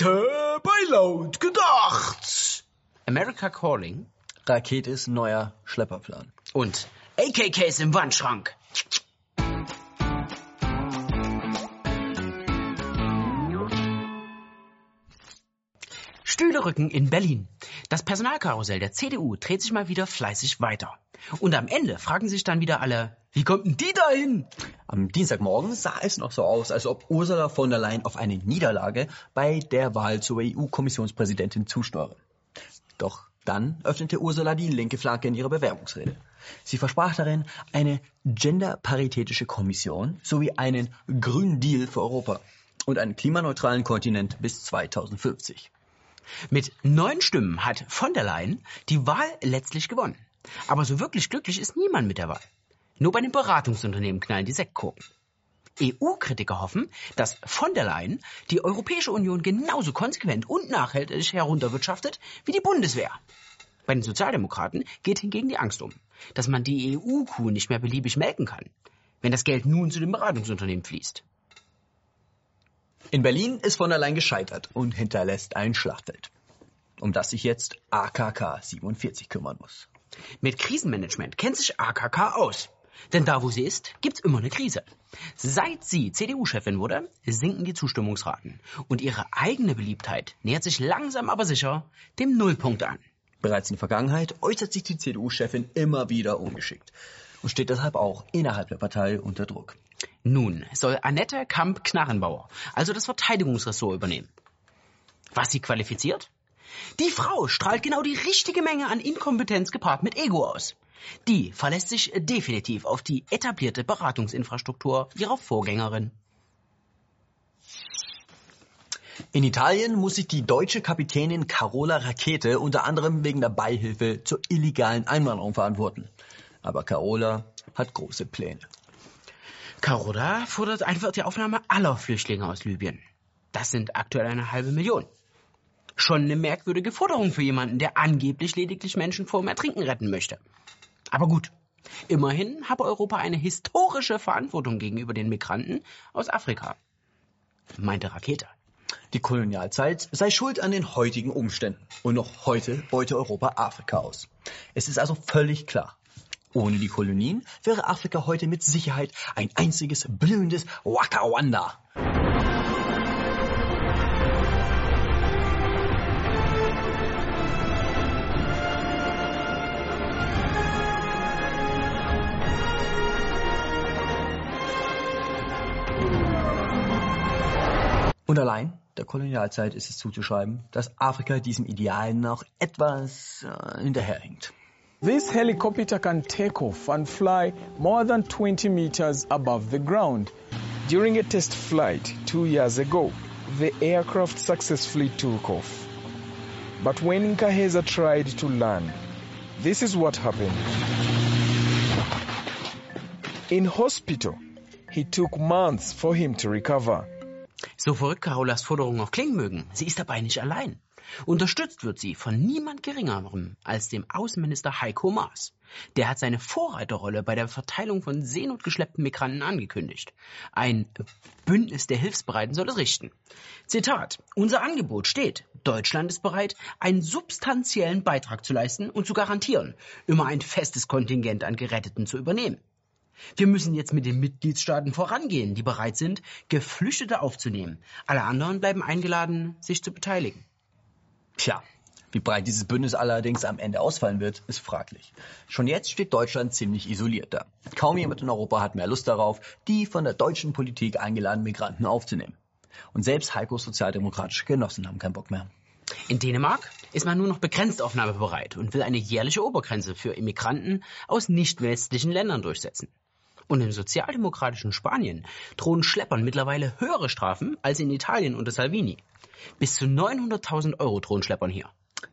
Heute bei Laut gedacht. America Calling Raketes neuer Schlepperplan. und AKKs im Wandschrank. Stühlerücken in Berlin. Das Personalkarussell der CDU dreht sich mal wieder fleißig weiter. Und am Ende fragen sich dann wieder alle, wie kommt denn die da hin? Am Dienstagmorgen sah es noch so aus, als ob Ursula von der Leyen auf eine Niederlage bei der Wahl zur EU-Kommissionspräsidentin zusteuere. Doch dann öffnete Ursula die linke Flanke in ihrer Bewerbungsrede. Sie versprach darin eine genderparitätische Kommission sowie einen Grünen Deal für Europa und einen klimaneutralen Kontinent bis 2050. Mit neun Stimmen hat von der Leyen die Wahl letztlich gewonnen. Aber so wirklich glücklich ist niemand mit der Wahl. Nur bei den Beratungsunternehmen knallen die Sektkorken. EU-Kritiker hoffen, dass von der Leyen die Europäische Union genauso konsequent und nachhaltig herunterwirtschaftet wie die Bundeswehr. Bei den Sozialdemokraten geht hingegen die Angst um, dass man die EU-Kuh nicht mehr beliebig melken kann, wenn das Geld nun zu den Beratungsunternehmen fließt. In Berlin ist von der Leyen gescheitert und hinterlässt ein Schlachtfeld, um das sich jetzt AKK 47 kümmern muss. Mit Krisenmanagement kennt sich AKK aus. Denn da, wo sie ist, gibt's immer eine Krise. Seit sie CDU-Chefin wurde, sinken die Zustimmungsraten. Und ihre eigene Beliebtheit nähert sich langsam aber sicher dem Nullpunkt an. Bereits in der Vergangenheit äußert sich die CDU-Chefin immer wieder ungeschickt und steht deshalb auch innerhalb der Partei unter Druck. Nun soll Annette Kamp-Knarrenbauer also das Verteidigungsressort übernehmen. Was sie qualifiziert? Die Frau strahlt genau die richtige Menge an Inkompetenz gepaart mit Ego aus. Die verlässt sich definitiv auf die etablierte Beratungsinfrastruktur ihrer Vorgängerin. In Italien muss sich die deutsche Kapitänin Carola Rakete unter anderem wegen der Beihilfe zur illegalen Einwanderung verantworten. Aber Carola hat große Pläne. Carola fordert einfach die Aufnahme aller Flüchtlinge aus Libyen. Das sind aktuell eine halbe Million. Schon eine merkwürdige Forderung für jemanden, der angeblich lediglich Menschen vor dem Ertrinken retten möchte. Aber gut, immerhin habe Europa eine historische Verantwortung gegenüber den Migranten aus Afrika, meinte Rakete. Die Kolonialzeit sei schuld an den heutigen Umständen. Und noch heute beute Europa Afrika aus. Es ist also völlig klar. Ohne die Kolonien wäre Afrika heute mit Sicherheit ein einziges blühendes Wakawanda. Und allein der Kolonialzeit ist es zuzuschreiben, dass Afrika diesem Ideal noch etwas äh, hinterherhinkt. This helicopter can take off and fly more than 20 meters above the ground. During a test flight two years ago, the aircraft successfully took off. But when Nkaheza tried to land, this is what happened. In hospital, he took months for him to recover. So verrückt Carolas Forderungen auch klingen mögen, sie ist dabei nicht allein. Unterstützt wird sie von niemand Geringerem als dem Außenminister Heiko Maas. Der hat seine Vorreiterrolle bei der Verteilung von seenotgeschleppten Migranten angekündigt. Ein Bündnis der Hilfsbereiten soll es richten. Zitat. Unser Angebot steht. Deutschland ist bereit, einen substanziellen Beitrag zu leisten und zu garantieren, immer ein festes Kontingent an Geretteten zu übernehmen. Wir müssen jetzt mit den Mitgliedstaaten vorangehen, die bereit sind, Geflüchtete aufzunehmen. Alle anderen bleiben eingeladen, sich zu beteiligen. Tja, wie breit dieses Bündnis allerdings am Ende ausfallen wird, ist fraglich. Schon jetzt steht Deutschland ziemlich isoliert da. Kaum jemand in Europa hat mehr Lust darauf, die von der deutschen Politik eingeladenen Migranten aufzunehmen. Und selbst Heikos sozialdemokratische Genossen haben keinen Bock mehr. In Dänemark ist man nur noch begrenzt aufnahmebereit und will eine jährliche Obergrenze für Immigranten aus nicht westlichen Ländern durchsetzen. Und im sozialdemokratischen Spanien drohen Schleppern mittlerweile höhere Strafen als in Italien unter Salvini. Bis zu 900.000 Euro drohen Schleppern hier.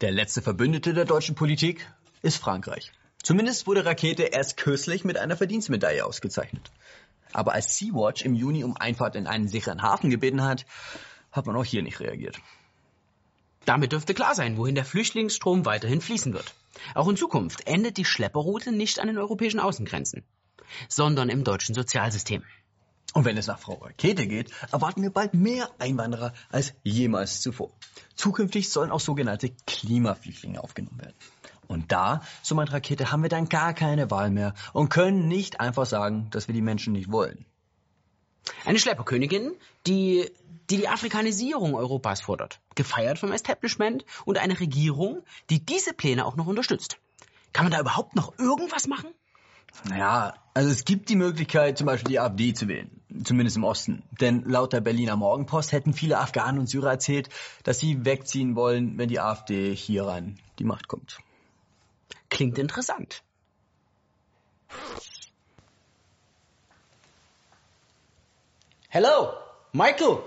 Der letzte Verbündete der deutschen Politik ist Frankreich. Zumindest wurde Rakete erst kürzlich mit einer Verdienstmedaille ausgezeichnet. Aber als Sea-Watch im Juni um Einfahrt in einen sicheren Hafen gebeten hat, hat man auch hier nicht reagiert. Damit dürfte klar sein, wohin der Flüchtlingsstrom weiterhin fließen wird. Auch in Zukunft endet die Schlepperroute nicht an den europäischen Außengrenzen, sondern im deutschen Sozialsystem. Und wenn es nach Frau Rakete geht, erwarten wir bald mehr Einwanderer als jemals zuvor. Zukünftig sollen auch sogenannte Klimaflüchtlinge aufgenommen werden. Und da, so meint Rakete, haben wir dann gar keine Wahl mehr und können nicht einfach sagen, dass wir die Menschen nicht wollen. Eine Schlepperkönigin, die, die die Afrikanisierung Europas fordert, gefeiert vom Establishment und eine Regierung, die diese Pläne auch noch unterstützt. Kann man da überhaupt noch irgendwas machen? Naja, also es gibt die Möglichkeit, zum Beispiel die AfD zu wählen. Zumindest im Osten. Denn laut der Berliner Morgenpost hätten viele Afghanen und Syrer erzählt, dass sie wegziehen wollen, wenn die AfD hier ran die Macht kommt. Klingt interessant. Hello, Michael.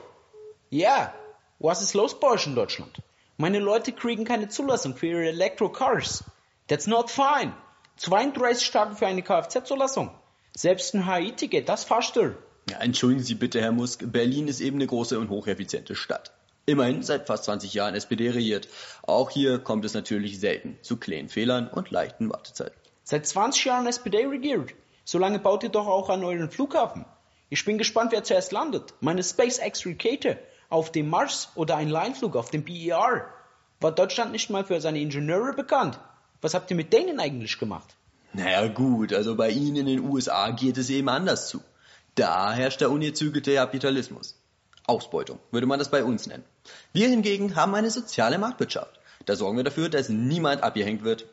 Ja, was ist los bei euch in Deutschland? Meine Leute kriegen keine Zulassung für ihre Electro-Cars. That's not fine. 32 Tage für eine Kfz-Zulassung. Selbst ein HI-Ticket, das fahrst du. Ja, entschuldigen Sie bitte, Herr Musk. Berlin ist eben eine große und hocheffiziente Stadt. Immerhin seit fast 20 Jahren SPD regiert. Auch hier kommt es natürlich selten zu kleinen Fehlern und leichten Wartezeiten. Seit 20 Jahren SPD regiert. So lange baut ihr doch auch an euren Flughafen. Ich bin gespannt, wer zuerst landet. Meine SpaceX-Rakete auf dem Mars oder ein Leinflug auf dem BER. War Deutschland nicht mal für seine Ingenieure bekannt? Was habt ihr mit denen eigentlich gemacht? Naja gut, also bei Ihnen in den USA geht es eben anders zu. Da herrscht der ungezügelte Kapitalismus. Ausbeutung würde man das bei uns nennen. Wir hingegen haben eine soziale Marktwirtschaft. Da sorgen wir dafür, dass niemand abgehängt wird.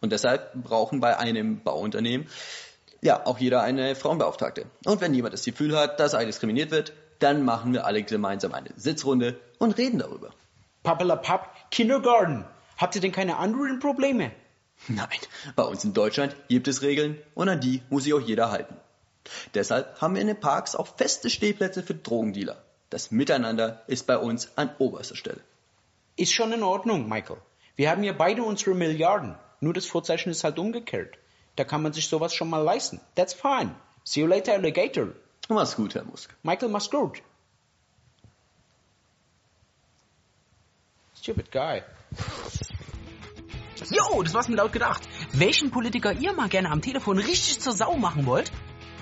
Und deshalb brauchen bei einem Bauunternehmen ja auch jeder eine Frauenbeauftragte. Und wenn jemand das Gefühl hat, dass er diskriminiert wird, dann machen wir alle gemeinsam eine Sitzrunde und reden darüber. Pappelapapp, Kindergarten. Habt ihr denn keine anderen Probleme? Nein, bei uns in Deutschland gibt es Regeln und an die muss sich auch jeder halten. Deshalb haben wir in den Parks auch feste Stehplätze für Drogendealer. Das Miteinander ist bei uns an oberster Stelle. Ist schon in Ordnung, Michael. Wir haben ja beide unsere Milliarden. Nur das Vorzeichen ist halt umgekehrt. Da kann man sich sowas schon mal leisten. That's fine. See you later, Alligator. Mach's gut, Herr Musk. Michael mach's gut. Stupid guy. Jo, das war's mir laut gedacht. Welchen Politiker ihr mal gerne am Telefon richtig zur Sau machen wollt,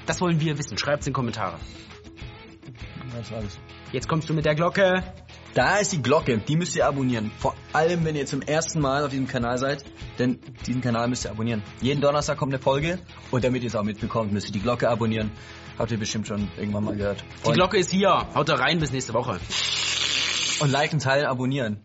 das wollen wir wissen. Schreibt's in die Kommentare. Das war's. Jetzt kommst du mit der Glocke. Da ist die Glocke, die müsst ihr abonnieren. Vor allem, wenn ihr zum ersten Mal auf diesem Kanal seid, denn diesen Kanal müsst ihr abonnieren. Jeden Donnerstag kommt eine Folge und damit ihr es auch mitbekommt, müsst ihr die Glocke abonnieren. Habt ihr bestimmt schon irgendwann mal gehört. Die Glocke ist hier. Haut da rein bis nächste Woche. Und liken, teilen, abonnieren.